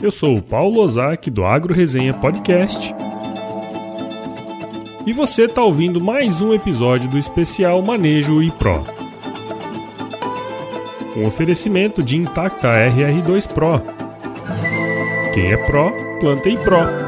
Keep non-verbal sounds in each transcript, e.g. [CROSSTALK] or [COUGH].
Eu sou o Paulo Ozaki do Agro Resenha Podcast. E você está ouvindo mais um episódio do especial Manejo e Pro. Um oferecimento de Intacta RR2 Pro. Quem é Pro, planta e Pro.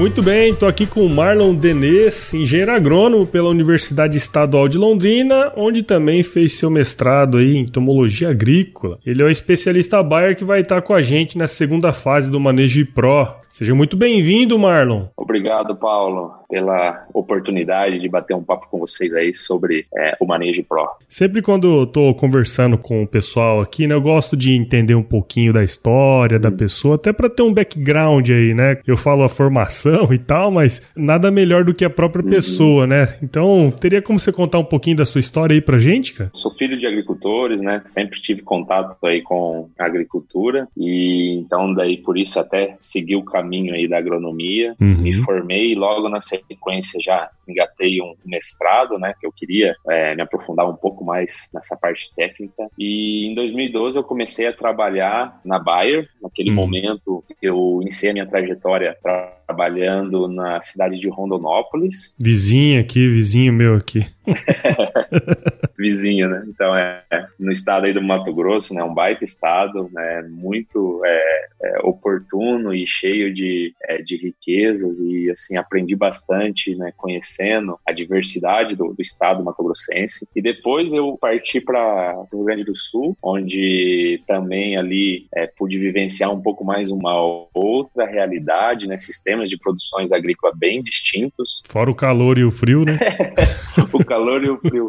Muito bem, estou aqui com o Marlon Denês, engenheiro agrônomo pela Universidade Estadual de Londrina, onde também fez seu mestrado aí em entomologia agrícola. Ele é o especialista Bayer que vai estar com a gente na segunda fase do Manejo Pro. Seja muito bem-vindo, Marlon. Obrigado, Paulo, pela oportunidade de bater um papo com vocês aí sobre é, o Manejo Pro. Sempre quando eu tô conversando com o pessoal aqui, né, eu gosto de entender um pouquinho da história da hum. pessoa, até para ter um background aí, né? Eu falo a formação e tal, mas nada melhor do que a própria uhum. pessoa, né? Então, teria como você contar um pouquinho da sua história aí pra gente, cara? Sou filho de agricultores, né? Sempre tive contato aí com a agricultura e então daí por isso até segui o caminho caminho aí da agronomia, uhum. me formei e logo na sequência já engatei um mestrado, né, que eu queria é, me aprofundar um pouco mais nessa parte técnica. E em 2012 eu comecei a trabalhar na Bayer. Naquele uhum. momento eu iniciei a minha trajetória trabalhando na cidade de Rondonópolis. Vizinho aqui, vizinho meu aqui. [LAUGHS] vizinho, né? Então é, no estado aí do Mato Grosso, né? Um baita estado, né? Muito é, oportuno e cheio de, é, de riquezas e assim aprendi bastante, né? Conhecendo a diversidade do, do estado Mato Grossense e depois eu parti para o Rio Grande do Sul, onde também ali é, pude vivenciar um pouco mais uma outra realidade, né? Sistemas de produções agrícolas bem distintos. Fora o calor e o frio, né? [LAUGHS] o calor e o frio.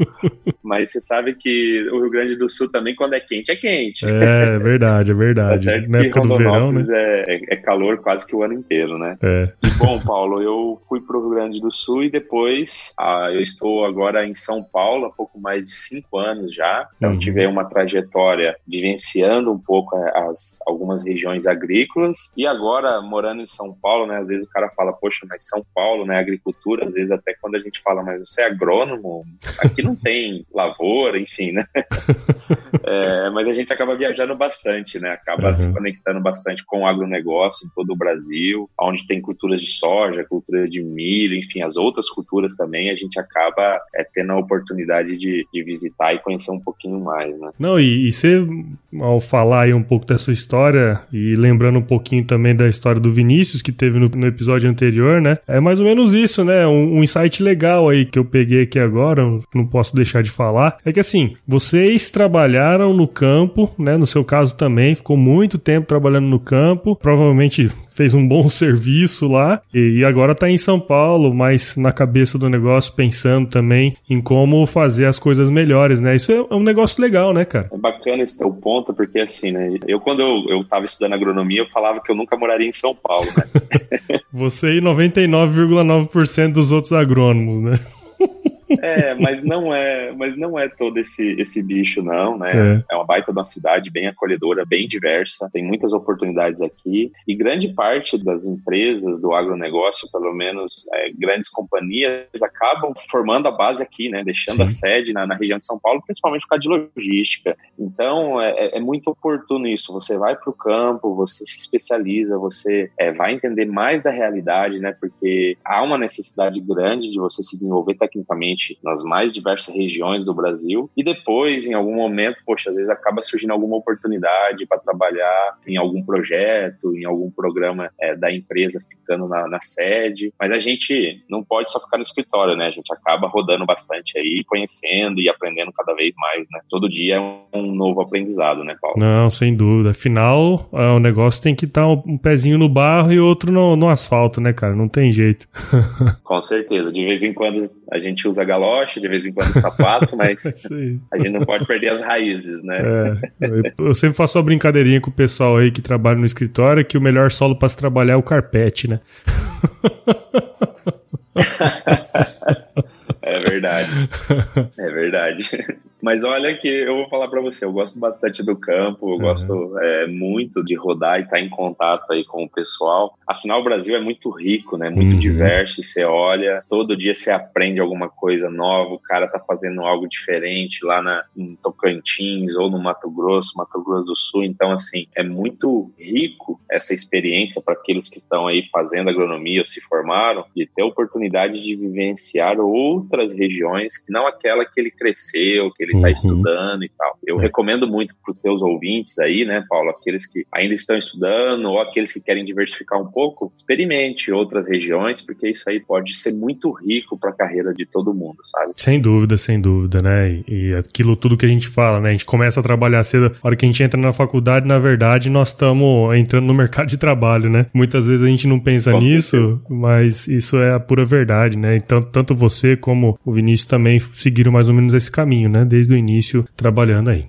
Mas você sabe que o Rio Grande do Sul também, quando é quente, é quente. É, verdade, é verdade. Tá Na época do verão, né? É, é, calor quase que o ano inteiro, né? É. E bom, Paulo, eu fui para o Rio Grande do Sul e depois ah, eu estou agora em São Paulo há pouco mais de cinco anos já. Então uhum. tive uma trajetória vivenciando um pouco é, as, algumas regiões agrícolas e agora morando em São Paulo, né? Às vezes o cara fala, poxa, mas São Paulo, né? Agricultura, às vezes até quando a gente fala, mas você é agrônomo, aqui não tem [LAUGHS] lavoura, enfim, né? [LAUGHS] é, mas a gente acaba viajando bastante, né? Acaba uhum. se conectando bastante com o agronegócio em todo o Brasil, onde tem culturas de soja, cultura de milho, enfim, as outras culturas também, a gente acaba é, tendo a oportunidade de, de, visitar e conhecer um pouquinho mais, né? Não, e, e você, ao falar aí um pouco da sua história e lembrando um pouquinho também da história do Vinícius, que teve no, no episódio anterior, né? É mais ou menos isso, né? Um, um insight legal aí que eu peguei aqui agora, não posso deixar de falar, é que assim, vocês trabalharam no campo, né? No seu caso também, ficou muito tempo trabalhando no campo, provavelmente fez um bom [LAUGHS] serviço lá e agora está em São Paulo, mas na cabeça do negócio pensando também em como fazer as coisas melhores, né? Isso é um negócio legal, né, cara? É bacana esse teu ponto, porque assim, né? Eu, quando eu, eu tava estudando agronomia, eu falava que eu nunca moraria em São Paulo, né? [LAUGHS] Você e 99,9% dos outros agrônomos, né? [LAUGHS] É, mas não é, mas não é todo esse, esse bicho, não, né? É. é uma baita de uma cidade bem acolhedora, bem diversa, tem muitas oportunidades aqui. E grande parte das empresas do agronegócio, pelo menos é, grandes companhias, acabam formando a base aqui, né? Deixando Sim. a sede na, na, região de São Paulo, principalmente por causa de logística. Então é, é, é muito oportuno isso. Você vai para o campo, você se especializa, você é, vai entender mais da realidade, né? Porque há uma necessidade grande de você se desenvolver tecnicamente nas mais diversas regiões do Brasil. E depois, em algum momento, poxa, às vezes acaba surgindo alguma oportunidade para trabalhar em algum projeto, em algum programa é, da empresa ficando na, na, sede. Mas a gente não pode só ficar no escritório, né? A gente acaba rodando bastante aí, conhecendo e aprendendo cada vez mais, né? Todo dia é um novo aprendizado, né, Paulo? Não, sem dúvida. Afinal, é, o negócio tem que estar tá um pezinho no barro e outro no, no asfalto, né, cara? Não tem jeito. [LAUGHS] Com certeza. De vez em quando a gente usa galoche, de vez em quando sapato, mas [LAUGHS] a gente não pode perder as raízes, né? É, eu sempre faço uma brincadeirinha com o pessoal aí que trabalha no escritório que o melhor solo para se trabalhar é o carpete, né? [LAUGHS] é verdade. É verdade. Mas olha que eu vou falar para você, eu gosto bastante do campo, eu uhum. gosto é, muito de rodar e estar tá em contato aí com o pessoal. Afinal, o Brasil é muito rico, né? Muito uhum. diverso e você olha, todo dia você aprende alguma coisa nova, o cara tá fazendo algo diferente lá na, em Tocantins ou no Mato Grosso, Mato Grosso do Sul. Então, assim, é muito rico essa experiência para aqueles que estão aí fazendo agronomia ou se formaram e ter a oportunidade de vivenciar outras regiões que não aquela que ele cresceu, que ele está uhum. estudando e tal. Eu é. recomendo muito para os teus ouvintes aí, né, Paulo, aqueles que ainda estão estudando ou aqueles que querem diversificar um pouco, experimente outras regiões, porque isso aí pode ser muito rico para a carreira de todo mundo, sabe? Sem dúvida, sem dúvida, né? E aquilo tudo que a gente fala, né? A gente começa a trabalhar cedo, a hora que a gente entra na faculdade, na verdade, nós estamos entrando no [LAUGHS] mercado de trabalho, né? Muitas vezes a gente não pensa Com nisso, certeza. mas isso é a pura verdade, né? Então, tanto você como o Vinícius também seguiram mais ou menos esse caminho, né? Desde o início trabalhando aí.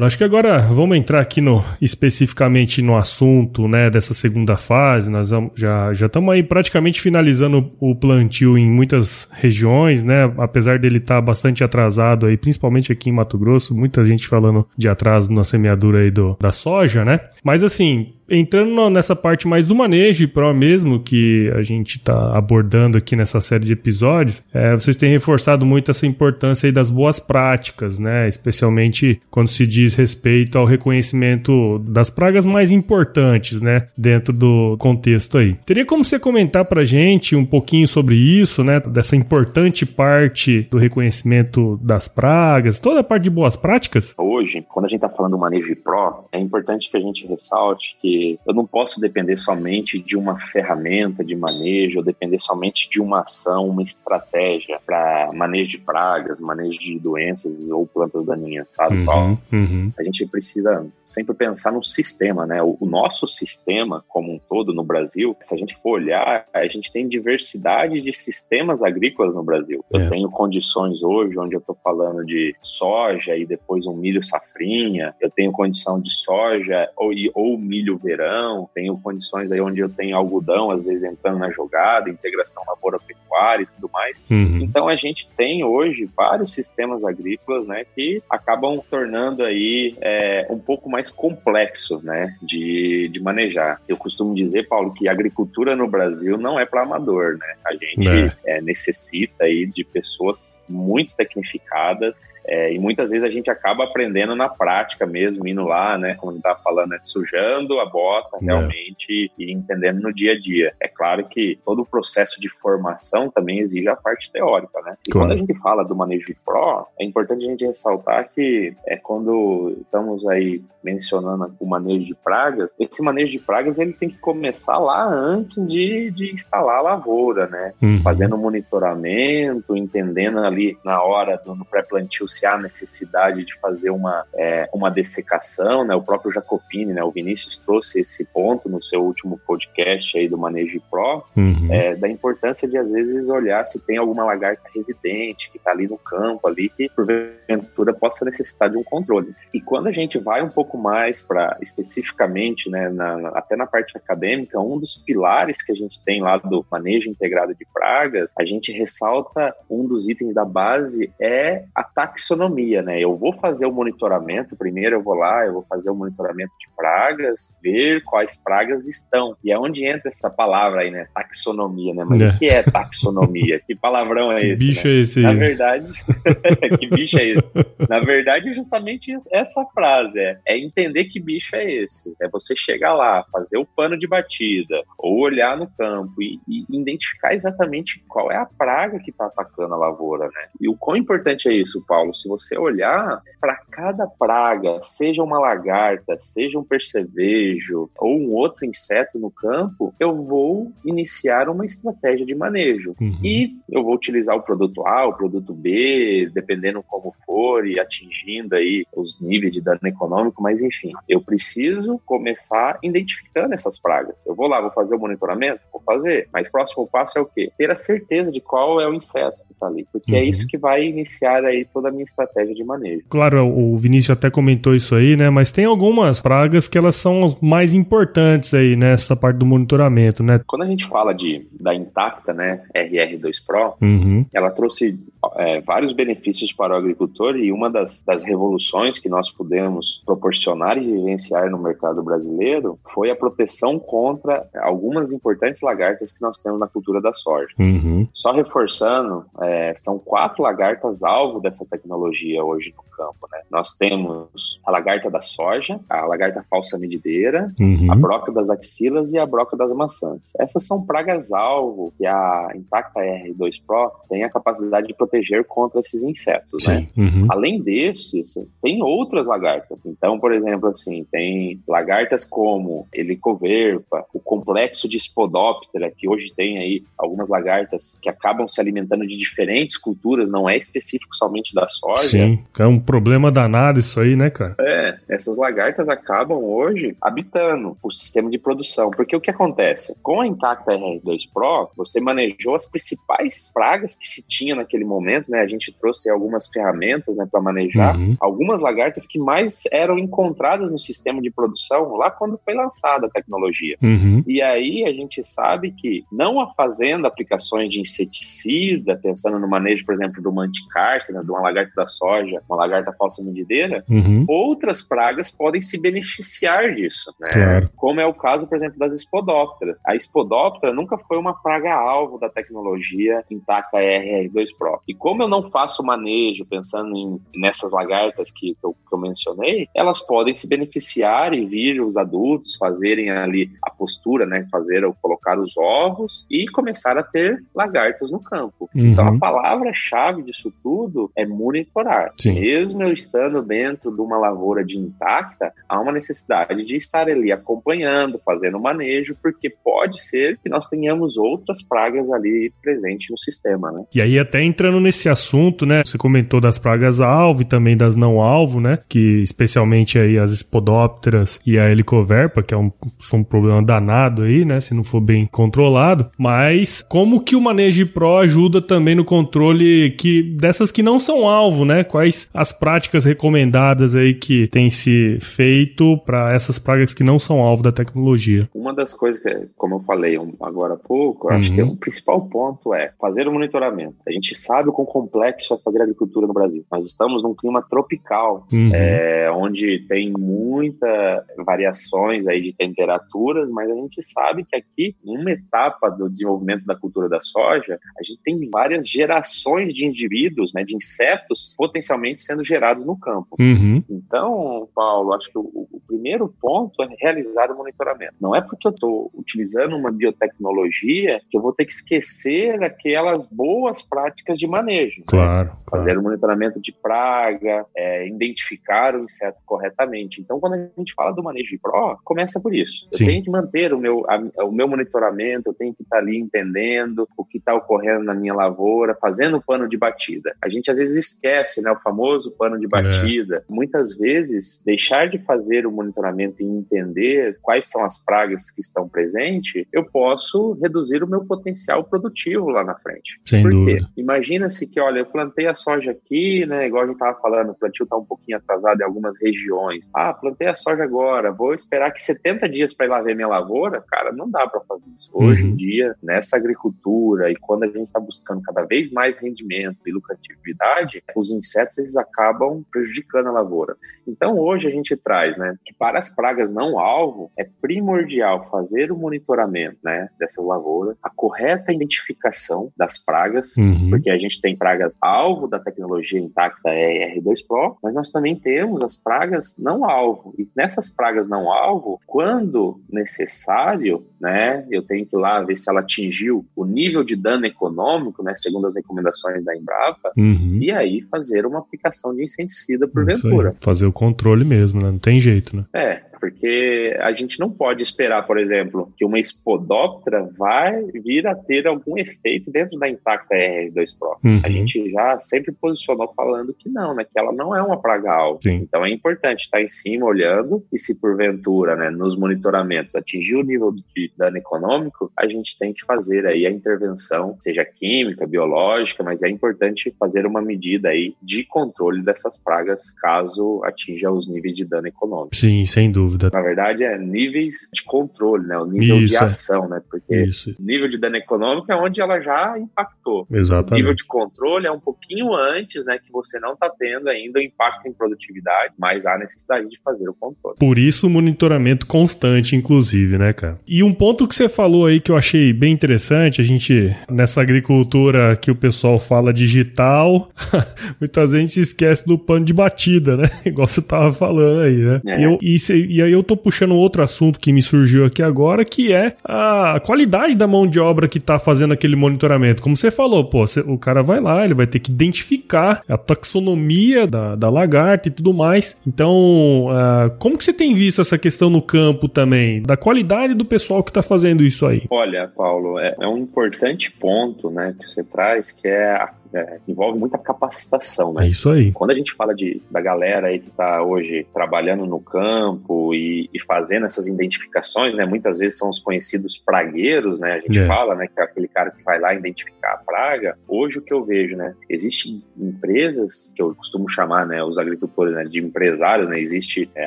Acho que agora vamos entrar aqui no especificamente no assunto, né, dessa segunda fase. Nós vamos, já já estamos aí praticamente finalizando o plantio em muitas regiões, né? Apesar dele estar tá bastante atrasado aí, principalmente aqui em Mato Grosso, muita gente falando de atraso na semeadura aí do, da soja, né? Mas assim, entrando nessa parte mais do manejo e pro mesmo que a gente está abordando aqui nessa série de episódios, é, vocês têm reforçado muito essa importância aí das boas práticas, né? Especialmente quando se diz respeito ao reconhecimento das pragas mais importantes, né? Dentro do contexto aí. Teria como você comentar pra gente um pouquinho sobre isso, né? Dessa importante parte do reconhecimento das pragas, toda a parte de boas práticas? Hoje, quando a gente está falando do manejo pro, é importante que a gente ressalte que eu não posso depender somente de uma ferramenta de manejo, ou depender somente de uma ação, uma estratégia para manejo de pragas, manejo de doenças ou plantas daninhas, sabe, uhum? Uhum. A gente precisa sempre pensar no sistema, né? O, o, nosso sistema como um todo no Brasil, se a gente for olhar, a gente tem diversidade de sistemas agrícolas no Brasil. Eu é. tenho condições hoje onde eu estou falando de soja e depois um milho safrinha, eu tenho condição de soja ou, ou milho verão, tenho condições aí onde eu tenho algodão, às vezes entrando na jogada, integração lavoura-pecuária e tudo mais. Uhum. Então a gente tem hoje vários sistemas agrícolas, né, que acabam tornando aí é, um pouco mais complexo, né, de, de manejar. Eu costumo dizer, Paulo, que a agricultura no Brasil não é para amador, né? A gente é. É, necessita aí de pessoas muito tecnificadas é, e muitas vezes a gente acaba aprendendo na prática mesmo, indo lá, né, como a gente tá falando, né, sujando a bota é. realmente é. e entendendo no dia a dia. É claro que todo o processo de formação também exige a parte teórica, né? E claro. quando a gente fala do manejo de pro, é importante a gente ressaltar que é quando estamos aí mencionando o manejo de pragas, esse manejo de pragas ele tem que começar lá antes de, de instalar a lavoura, né? Uhum. Fazendo monitoramento, entendendo ali na hora do pré-plantio se há necessidade de fazer uma, é, uma dessecação, né? O próprio Jacopini, né? O Vinícius trouxe esse ponto no seu último podcast aí do Manejo Pro, uhum. é, da importância de às vezes olhar se tem alguma lagarta residente que está ali no campo ali que porventura possa necessitar de um controle. E quando a gente vai um pouco mais para especificamente, né, na, até na parte acadêmica, um dos pilares que a gente tem lá do manejo integrado de pragas, a gente ressalta um dos itens da base é ataque taxonomia, né? Eu vou fazer o monitoramento, primeiro eu vou lá, eu vou fazer o monitoramento de pragas, ver quais pragas estão. E é onde entra essa palavra aí, né? Taxonomia, né? Mas é. o que é taxonomia? [LAUGHS] que palavrão é que esse? bicho né? é esse? Na verdade, [LAUGHS] que bicho é esse? Na verdade, justamente essa frase é, é entender que bicho é esse. É você chegar lá, fazer o pano de batida, ou olhar no campo e, e identificar exatamente qual é a praga que está atacando a lavoura, né? E o quão importante é isso, Paulo? Se você olhar para cada praga, seja uma lagarta, seja um percevejo ou um outro inseto no campo, eu vou iniciar uma estratégia de manejo. Uhum. E eu vou utilizar o produto A, o produto B, dependendo como for e atingindo aí os níveis de dano econômico, mas enfim, eu preciso começar identificando essas pragas. Eu vou lá, vou fazer o monitoramento? Vou fazer. Mas próximo passo é o quê? Ter a certeza de qual é o inseto está ali, porque é uhum. é isso que vai iniciar aí toda a minha estratégia de manejo. Claro, o Vinícius até comentou isso aí, né? Mas tem algumas pragas que elas são as mais importantes aí nessa parte do monitoramento, né? Quando a gente fala de da Intacta, né, RR2 Pro, uhum. ela trouxe é, vários benefícios para o agricultor e uma das, das revoluções que nós pudemos proporcionar e vivenciar no mercado brasileiro foi a proteção contra algumas importantes lagartas que nós temos na cultura da soja. Uhum. Só reforçando, é, são quatro lagartas alvo dessa tecnologia hoje no campo. Né? Nós temos a lagarta da soja, a lagarta falsa medideira, uhum. a broca das axilas e a broca das maçãs. Essas são pragas alvo que a Intacta R2 Pro tem a capacidade de proteger contra esses insetos. Né? Uhum. Além desses, tem outras lagartas. Então, por exemplo, assim, tem lagartas como helicoverpa, o complexo de Spodoptera, que hoje tem aí algumas lagartas que acabam se alimentando de diferentes culturas, não é específico somente da soja. Sim, é um problema danado isso aí, né, cara? É, essas lagartas acabam hoje habitando o sistema de produção, porque o que acontece? Com a Intacta R2 Pro, você manejou as principais pragas que se tinha naquele momento, né? A gente trouxe algumas ferramentas, né, para manejar uhum. algumas lagartas que mais eram encontradas no sistema de produção lá quando foi lançada a tecnologia. Uhum. E aí a gente sabe que não a fazendo aplicações de inseticida, pensando no manejo, por exemplo, do manticárcera, de uma lagarta da soja, uma lagarta falsa medideira, uhum. outras pragas podem se beneficiar disso, né? Claro. Como é o caso, por exemplo, das espodópteras. A espodóptera nunca foi uma praga-alvo da tecnologia intacta RR2 Pro. E como eu não faço manejo pensando em, nessas lagartas que, que, eu, que eu mencionei, elas podem se beneficiar e vir os adultos fazerem ali a postura, né? Fazer ou colocar os ovos e começar a ter lagartas no campo. Uhum. Então a palavra-chave disso tudo é monitorar. Sim. Mesmo eu estando dentro de uma lavoura de intacta, há uma necessidade de estar ali acompanhando, fazendo manejo, porque pode ser que nós tenhamos outras pragas ali presentes no sistema, né? E aí até entrando nesse assunto, né? Você comentou das pragas alvo e também das não alvo, né? Que especialmente aí as espodópteras e a helicoverpa, que é um, são um problema danado aí, né? Se não for bem controlado. Mas como que o manejo pro ajuda também no controle que dessas que não são alvo, né? Quais as práticas recomendadas aí que tem se feito para essas pragas que não são alvo da tecnologia? Uma das coisas que, como eu falei agora há pouco, acho que é uhum. o principal ponto é fazer o monitoramento. A gente sabe o quão complexo é fazer agricultura no Brasil. Nós estamos num clima tropical, uhum. é, onde tem muitas variações aí de temperaturas, mas a gente sabe que aqui, numa etapa do desenvolvimento da cultura da soja, a gente tem várias gerações de indivíduos, né, de insetos potencialmente sendo gerados no campo. Uhum. Então, Paulo, acho que o, o, primeiro ponto é realizar o monitoramento. Não é porque eu estou utilizando uma biotecnologia que eu vou ter que esquecer aquelas boas práticas de manejo. Né? Claro. Né? Fazer o monitoramento de praga, é, identificar o inseto corretamente. Então, quando a gente fala do manejo de PRO, começa por isso. Eu Sim. tenho que manter o meu, a, o meu monitoramento, eu tenho que estar ali entendendo o que está ocorrendo na minha lavoura, fazendo o pano de batida. A gente às vezes esquece, né, o famoso pano de é. batida. É. Muitas vezes, deixar de fazer o monitoramento e entender quais são as pragas que estão presentes, eu posso reduzir o meu potencial produtivo lá na frente. Sem Por dúvida. Quê? Imagina-se que, olha, eu plantei a soja aqui, né, igual a gente estava falando, o plantio está um pouquinho atrasado em algumas regiões. Ah, plantei a soja agora, vou esperar que 70 dias para ir lá ver minha lavoura? Cara, não dá para fazer isso. Hoje uhum. em dia, nessa agricultura e quando a gente está buscando cada vez mais rendimento e lucratividade, os insetos eles acabam prejudicando a lavoura. Então, hoje a gente traz, né, que para as pragas não alvo, é primordial fazer o monitoramento, né, dessas lavouras, a correta identificação das pragas, uhum. porque a gente tem pragas alvo da tecnologia intacta ER2 Pro, mas nós também temos as pragas não alvo. E nessas pragas não alvo, quando necessário, né, eu tenho que ir lá ver se ela atingiu o nível de dano econômico, né, segundo as recomendações da Embrapa, uhum. e aí fazer uma aplicação de inseticida por ventura. Fazer o controle mesmo, né? Não tem jeito, né? É, porque a gente não pode esperar, por exemplo, que uma espodóptera vai vir a ter algum efeito dentro da intacta R2 Pro. Uhum. A gente já sempre posicionou falando que não, né? Que ela não é uma praga alta. Então é importante estar em cima olhando e se porventura, né, nos monitoramentos atingir o nível de dano econômico, a gente tem que fazer aí a intervenção, seja química, biológica, mas é importante fazer uma medida aí de controle dessas pragas caso atinja os níveis de dano econômico. Sim, sem dúvida. Na verdade, é níveis de controle, né? O nível Isso, de é. ação, é. né? Porque Isso. nível de dano econômico é onde ela já impactou. Exatamente. O nível de controle é um pouquinho antes, né? Que você não está tendo ainda o impacto em produtividade, mas há necessidade de fazer o controle. Por isso o monitoramento constante, inclusive, né, cara? E um ponto que você falou aí que eu achei bem interessante, a gente, nessa agricultura que o pessoal fala digital, [LAUGHS] muitas vezes a gente esquece do pano de batida, né? [LAUGHS] Igual você tava falando aí, né? É. Eu, e, e, aí eu tô puxando outro assunto que me surgiu aqui agora, que é a qualidade da mão de obra que tá fazendo aquele monitoramento. Como você falou, pô, o cara vai lá, ele vai ter que identificar a taxonomia da, da lagarta e tudo mais. Então, uh, como que você tem visto essa questão no campo também? Da qualidade do pessoal que tá fazendo isso aí? Olha, Paulo, é, é um importante ponto, né, que você traz, que é a é, envolve muita capacitação, né? É isso aí. Quando a gente fala de, da galera aí que está hoje trabalhando no campo e, e, fazendo essas identificações, né? Muitas vezes são os conhecidos pragueiros, né? A gente é. fala, né? Que é aquele cara que vai lá identificar a praga. Hoje o que eu vejo, né? Existem empresas que eu costumo chamar, né? Os agricultores né, de empresários, né? Existem é,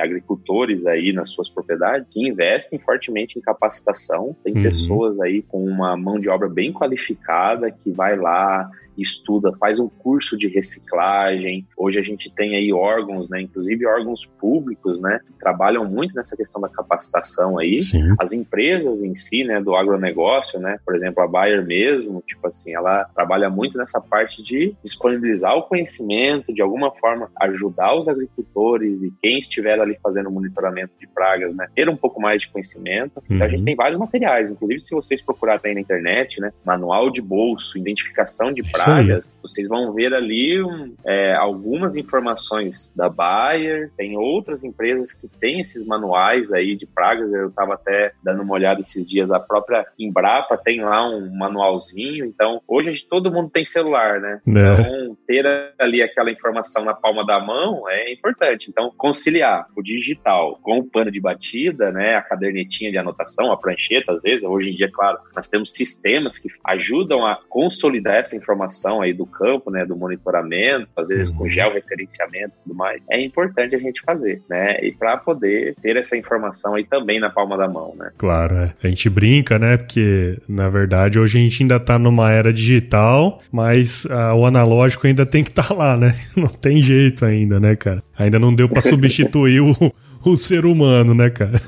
agricultores aí nas suas propriedades que investem fortemente em capacitação. Tem uhum. pessoas aí com uma mão de obra bem qualificada que vai lá estuda, faz um curso de reciclagem. Hoje a gente tem aí órgãos, né, inclusive órgãos públicos, né, que trabalham muito nessa questão da capacitação aí. Sim. As empresas em si, né, do agronegócio, né, por exemplo, a Bayer mesmo, tipo assim, ela trabalha muito nessa parte de disponibilizar o conhecimento, de alguma forma ajudar os agricultores e quem estiver ali fazendo monitoramento de pragas, né, ter um pouco mais de conhecimento. Uhum. Então a gente uhum. tem vários materiais, inclusive se vocês procurarem aí na internet, né, manual de bolso, identificação de pragas, pragas, vocês vão ver ali um, é, algumas informações da Bayer, tem outras empresas que têm esses manuais aí de pragas, eu estava até dando uma olhada esses dias, a própria Embrapa tem lá um manualzinho, então hoje todo mundo tem celular, né? É. Então ter ali aquela informação na palma da mão é importante, então conciliar o digital com o pano de batida, né, a cadernetinha de anotação, a prancheta, às vezes, hoje em dia, claro, nós temos sistemas que ajudam a consolidar essa informação informação aí do campo, né, do monitoramento, às vezes com uhum. georreferenciamento e tudo mais, é importante a gente fazer, né, e para poder ter essa informação aí também na palma da mão, né. Claro, é. a gente brinca, né, porque na verdade hoje a gente ainda tá numa era digital, mas uh, o analógico ainda tem que estar tá lá, né, [LAUGHS] não tem jeito ainda, né, cara. Ainda não deu para substituir o o ser humano, né, cara?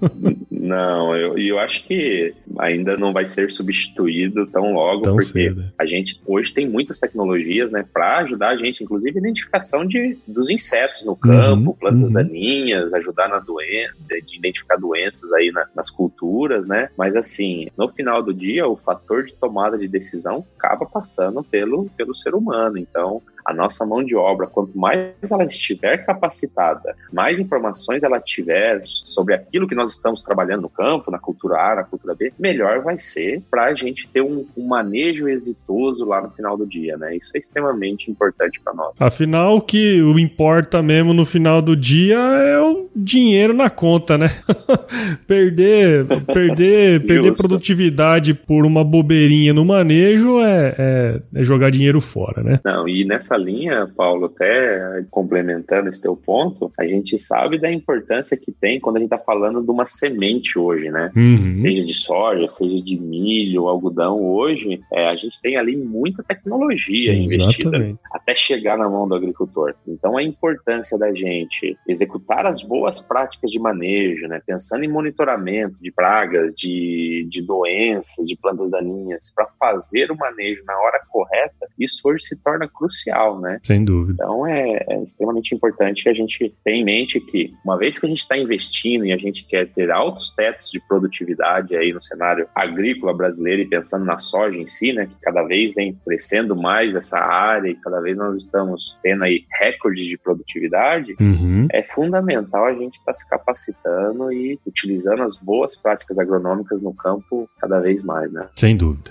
[LAUGHS] Não, eu, eu acho que ainda não vai ser substituído tão logo, tão porque cedo. a gente hoje tem muitas tecnologias, né, para ajudar a gente, inclusive identificação de, dos insetos no campo, uhum, plantas uhum. daninhas, ajudar na doença, de identificar doenças aí na, nas culturas, né? Mas assim, no final do dia, o fator de tomada de decisão acaba passando pelo, pelo ser humano. Então, a nossa mão de obra, quanto mais ela estiver capacitada, mais informações ela tiver sobre aquilo que nós estamos trabalhando no campo, na cultura A, na cultura B, melhor vai ser para a gente ter um, um, manejo exitoso lá no final do dia, né? Isso é extremamente importante para nós. Afinal, o que importa mesmo no final do dia é o dinheiro na conta, né? [LAUGHS] perder, perder, [LAUGHS] perder produtividade por uma bobeirinha no manejo é, é, é jogar dinheiro fora, né? Não, e nessa nessa linha, Paulo, até complementando esse teu ponto, a gente sabe da importância que tem quando a gente está falando de uma semente hoje, né? Uhum. Seja de soja, seja de milho, algodão, hoje é, a gente tem ali muita tecnologia investida até chegar na mão do agricultor. Então a importância da gente executar as boas práticas de manejo, né? Pensando em monitoramento de pragas, de, de doenças, de plantas daninhas, para fazer o manejo na hora correta, isso hoje se torna crucial, né? Sem dúvida. Então é, é extremamente importante a gente ter em mente que, uma vez que a gente está investindo e a gente quer ter altos tetos de produtividade aí no cenário agrícola brasileiro e pensando na soja em si, né, que cada vez vem crescendo mais essa área e cada vez nós estamos tendo aí recordes de produtividade, uhum. é fundamental a gente estar tá se capacitando e utilizando as boas práticas agronômicas no campo cada vez mais, né? Sem dúvida.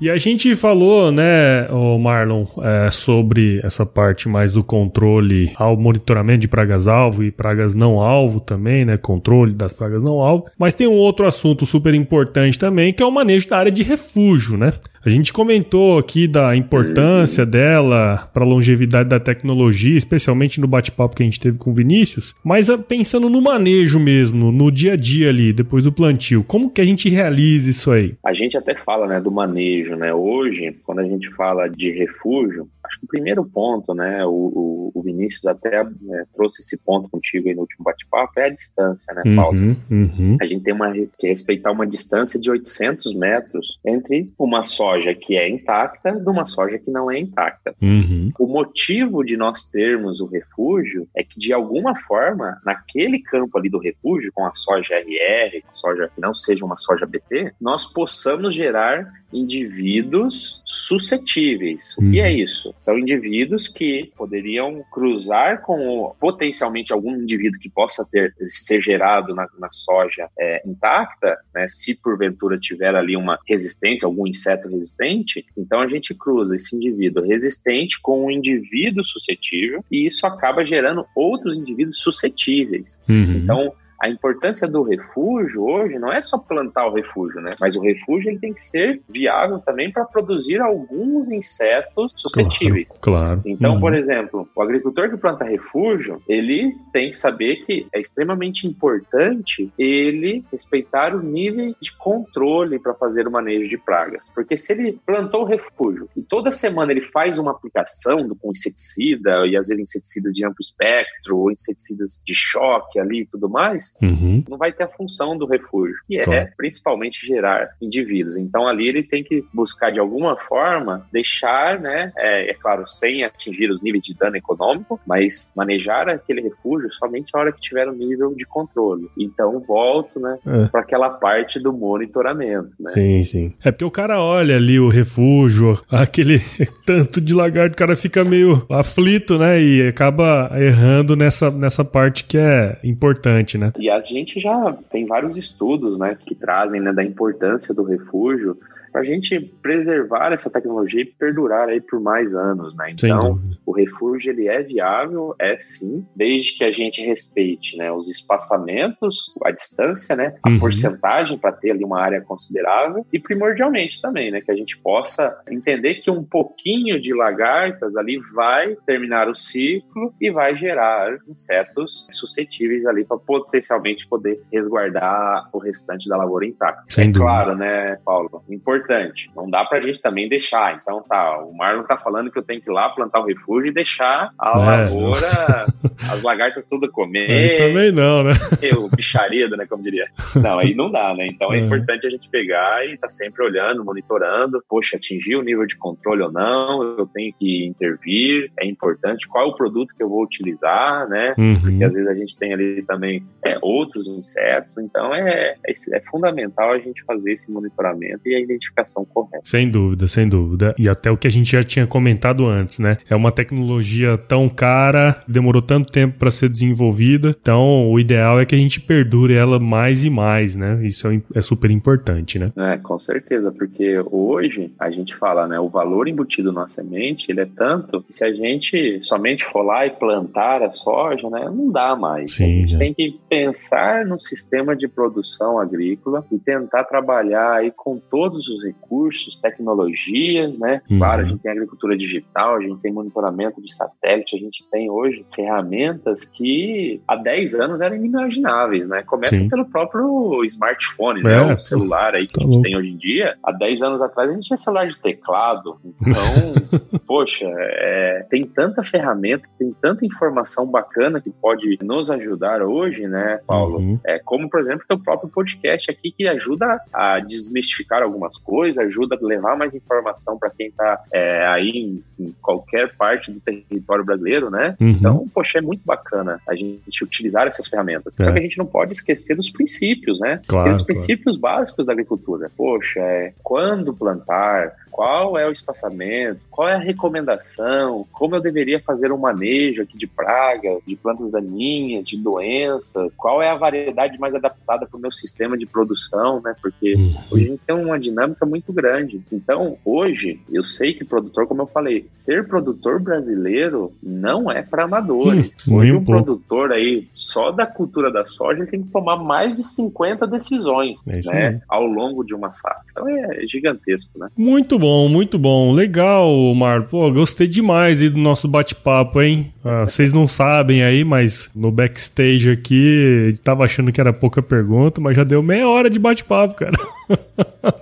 E a gente falou, né, o Marlon, é, sobre essa parte mais do controle ao monitoramento de pragas-alvo e pragas não-alvo também, né, controle das pragas não-alvo. Mas tem um outro assunto super importante também, que é o manejo da área de refúgio, né? A gente comentou aqui da importância dela para a longevidade da tecnologia, especialmente no bate-papo que a gente teve com o Vinícius, mas ah, pensando no manejo mesmo, no dia a dia ali, depois do plantio, como que a gente realiza isso aí? A gente até fala, né, do manejo, né? Hoje, quando a gente fala de refúgio, acho que o primeiro ponto, né, o, o Vinícius até né, trouxe esse ponto contigo aí no último bate-papo, é a distância, né, Paulo? Uhum, uhum. A gente tem uma, que respeitar uma distância de 800 metros entre uma soja que é intacta de uma soja que não é intacta. Uhum. O motivo de nós termos o refúgio é que, de alguma forma, naquele campo ali do refúgio, com a soja RR, soja que não seja uma soja BT, nós possamos gerar indivíduos suscetíveis. O que é uhum. isso? São indivíduos que poderiam cruzar com potencialmente algum indivíduo que possa ter ser gerado na, na soja é, intacta, né, se porventura tiver ali uma resistência, algum inseto resistente, então a gente cruza esse indivíduo resistente com um indivíduo suscetível e isso acaba gerando outros indivíduos suscetíveis. Uhum. Então, a importância do refúgio hoje não é só plantar o refúgio, né? Mas o refúgio ele tem que ser viável também para produzir alguns insetos suscetíveis. Claro. claro. Então, uhum. por exemplo, o agricultor que planta refúgio, ele tem que saber que é extremamente importante ele respeitar os níveis de controle para fazer o manejo de pragas. Porque se ele plantou o refúgio e toda semana ele faz uma aplicação com inseticida, e às vezes inseticidas de amplo espectro, ou inseticidas de choque ali e tudo mais, uhum. não vai ter a função do refúgio, que é principalmente gerar indivíduos. Então ali ele tem que buscar de alguma forma deixar, né, é, é, claro, sem atingir os níveis de dano econômico, mas manejar aquele refúgio somente a hora que tiver o um nível de controle. Então volto, né, é. para aquela parte do monitoramento, né? Sim, sim. É porque o cara olha ali o refúgio, [LAUGHS] aquele [LAUGHS] tanto de lagarto, o cara fica meio aflito, né, e acaba errando nessa, nessa parte que é importante, né? E a gente já tem vários estudos, né, que trazem né, da importância do refúgio para a gente preservar essa tecnologia e perdurar aí por mais anos, né? Então, o refúgio ele é viável, é sim, desde que a gente respeite, né, os espaçamentos, a distância, né, a uhum. porcentagem para ter ali uma área considerável e primordialmente também, né, que a gente possa entender que um pouquinho de lagartas ali vai terminar o ciclo e vai gerar insetos suscetíveis ali para potencialmente poder resguardar o restante da lavoura intacta. Sem é dúvida. claro, né, Paulo? Importante importante. Não dá pra gente também deixar. Então tá, o Marlon tá falando que eu tenho que ir lá plantar o refúgio e deixar a é. lavoura, [LAUGHS] as lagartas tudo comer. Aí também não, né? Eu, bicharido, né, como diria. Não, aí não dá, né? Então é, é importante a gente pegar e tá sempre olhando, monitorando. Poxa, atingiu o nível de controle ou não? Eu tenho que intervir. É importante. Qual é o produto que eu vou utilizar, né? Uhum. Porque às vezes a gente tem ali também é, outros insetos. Então é, é, é fundamental a gente fazer esse monitoramento e a identificação correta. Sem dúvida, sem dúvida. E até o que a gente já tinha comentado antes, né? É uma tecnologia tão cara, demorou tanto tempo para ser desenvolvida, então o ideal é que a gente perdure ela mais e mais, né? Isso é, é super importante, né? É, com certeza, porque hoje a gente fala, né? O valor embutido na semente, ele é tanto que se a gente somente for lá e plantar a soja, né? Não dá mais. Sim, a gente tem que pensar no sistema de produção agrícola e tentar trabalhar aí com todos os recursos, tecnologias, né? Uhum. Claro, a gente tem agricultura digital, a gente tem monitoramento de satélite, a gente tem hoje ferramentas que há 10 anos eram inimagináveis, né? Começa Sim. pelo próprio smartphone, né? É, o celular aí que tá a gente tem hoje em dia. Há 10 anos atrás a gente tinha celular de teclado. Então, [LAUGHS] poxa, é, tem tanta ferramenta, tem tanta informação bacana que pode nos ajudar hoje, né, Paulo? Uhum. É, como, por exemplo, o teu próprio podcast aqui que ajuda a desmistificar algumas coisas, ajuda a levar mais informação para quem está é, aí em, em, qualquer parte do território brasileiro, né? Uhum. Então, poxa, é muito bacana a gente utilizar essas ferramentas. É. Só que a gente não pode esquecer dos princípios, né? Claro, os princípios claro. básicos da agricultura. Poxa, é quando plantar, qual é o espaçamento, qual é a recomendação, como eu deveria fazer um manejo aqui de pragas, de plantas daninhas, de doenças, qual é a variedade mais adaptada para o meu sistema de produção, né? Porque uhum. hoje a gente tem uma dinâmica muito grande. Então, hoje, eu sei que produtor, como eu falei, ser produtor brasileiro não é para amadores. Hum, hoje, um produtor aí, só da cultura da soja, tem que tomar mais de 50 decisões, é né? Ao longo de uma safra. Então, é gigantesco, né? Muito bom, muito bom. Legal, Mar. Pô, gostei demais do nosso bate-papo, hein? Ah, vocês não sabem aí, mas no backstage aqui, tava achando que era pouca pergunta, mas já deu meia hora de bate-papo, cara.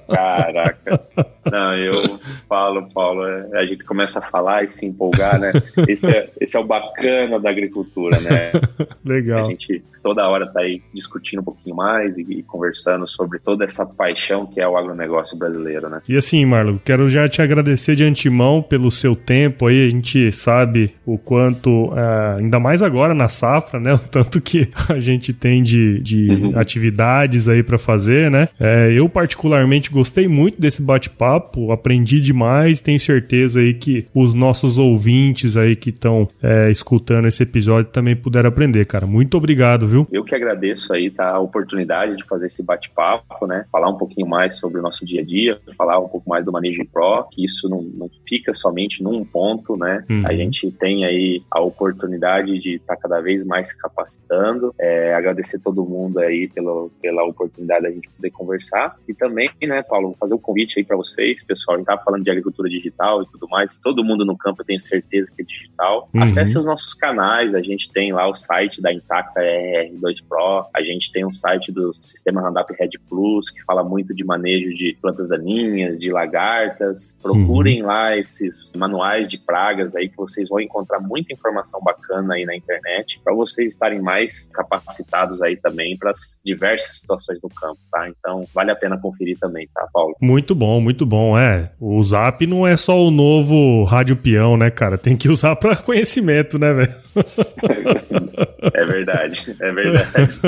Caraca. [LAUGHS] Não, eu falo, Paulo, é, a gente começa a falar e se empolgar, né? Esse é, esse é o bacana da agricultura, né? [LAUGHS] Legal. A gente toda hora tá aí discutindo um pouquinho mais e, e conversando sobre toda essa paixão que é o agronegócio brasileiro, né? E assim, Marlon, quero já te agradecer de antemão pelo seu tempo aí. A gente sabe o quanto, é, ainda mais agora na safra, né? [LAUGHS] O tanto que a gente tem de, de uhum. atividades aí para fazer, né? É, eu, particularmente, gostei muito desse bate-papo, aprendi demais. Tenho certeza aí que os nossos ouvintes aí que estão é, escutando esse episódio também puderam aprender, cara. Muito obrigado, viu? Eu que agradeço aí tá, a oportunidade de fazer esse bate-papo, né? Falar um pouquinho mais sobre o nosso dia a dia, falar um pouco mais do manejo pro, que isso não, não fica somente num ponto, né? Uhum. A gente tem aí a oportunidade de estar tá cada vez mais capacitando. É, agradecer todo mundo aí pela, pela oportunidade da gente poder conversar. E também, né, Paulo, fazer um convite aí para vocês, pessoal. A gente tá falando de agricultura digital e tudo mais. Todo mundo no campo eu tenho certeza que é digital. Uhum. Acesse os nossos canais. A gente tem lá o site da Intacta R2 Pro. A gente tem um site do Sistema Roundup Red Plus que fala muito de manejo de plantas daninhas, de lagartas. Procurem uhum. lá esses manuais de pragas aí que vocês vão encontrar muita informação bacana aí na internet para vocês estarem mais capacitados aí também para as diversas situações do campo, tá? Então, vale a pena conferir também, tá, Paulo? Muito bom, muito bom. É, o Zap não é só o novo rádio peão, né, cara? Tem que usar para conhecimento, né, velho? [LAUGHS] é verdade, é verdade.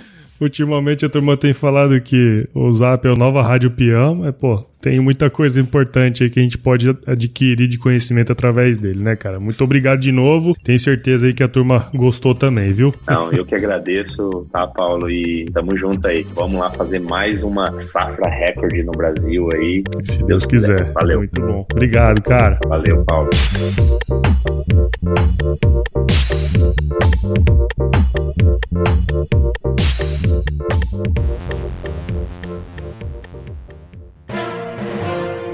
[LAUGHS] Ultimamente a turma tem falado que o Zap é o nova rádio peão, mas, pô, tem muita coisa importante aí que a gente pode adquirir de conhecimento através dele, né, cara? Muito obrigado de novo. Tenho certeza aí que a turma gostou também, viu? Não, eu que agradeço, tá, Paulo? E tamo junto aí. Vamos lá fazer mais uma safra recorde no Brasil aí. Se Deus, Deus quiser. quiser. Valeu. Muito bom. Obrigado, cara. Valeu, Paulo.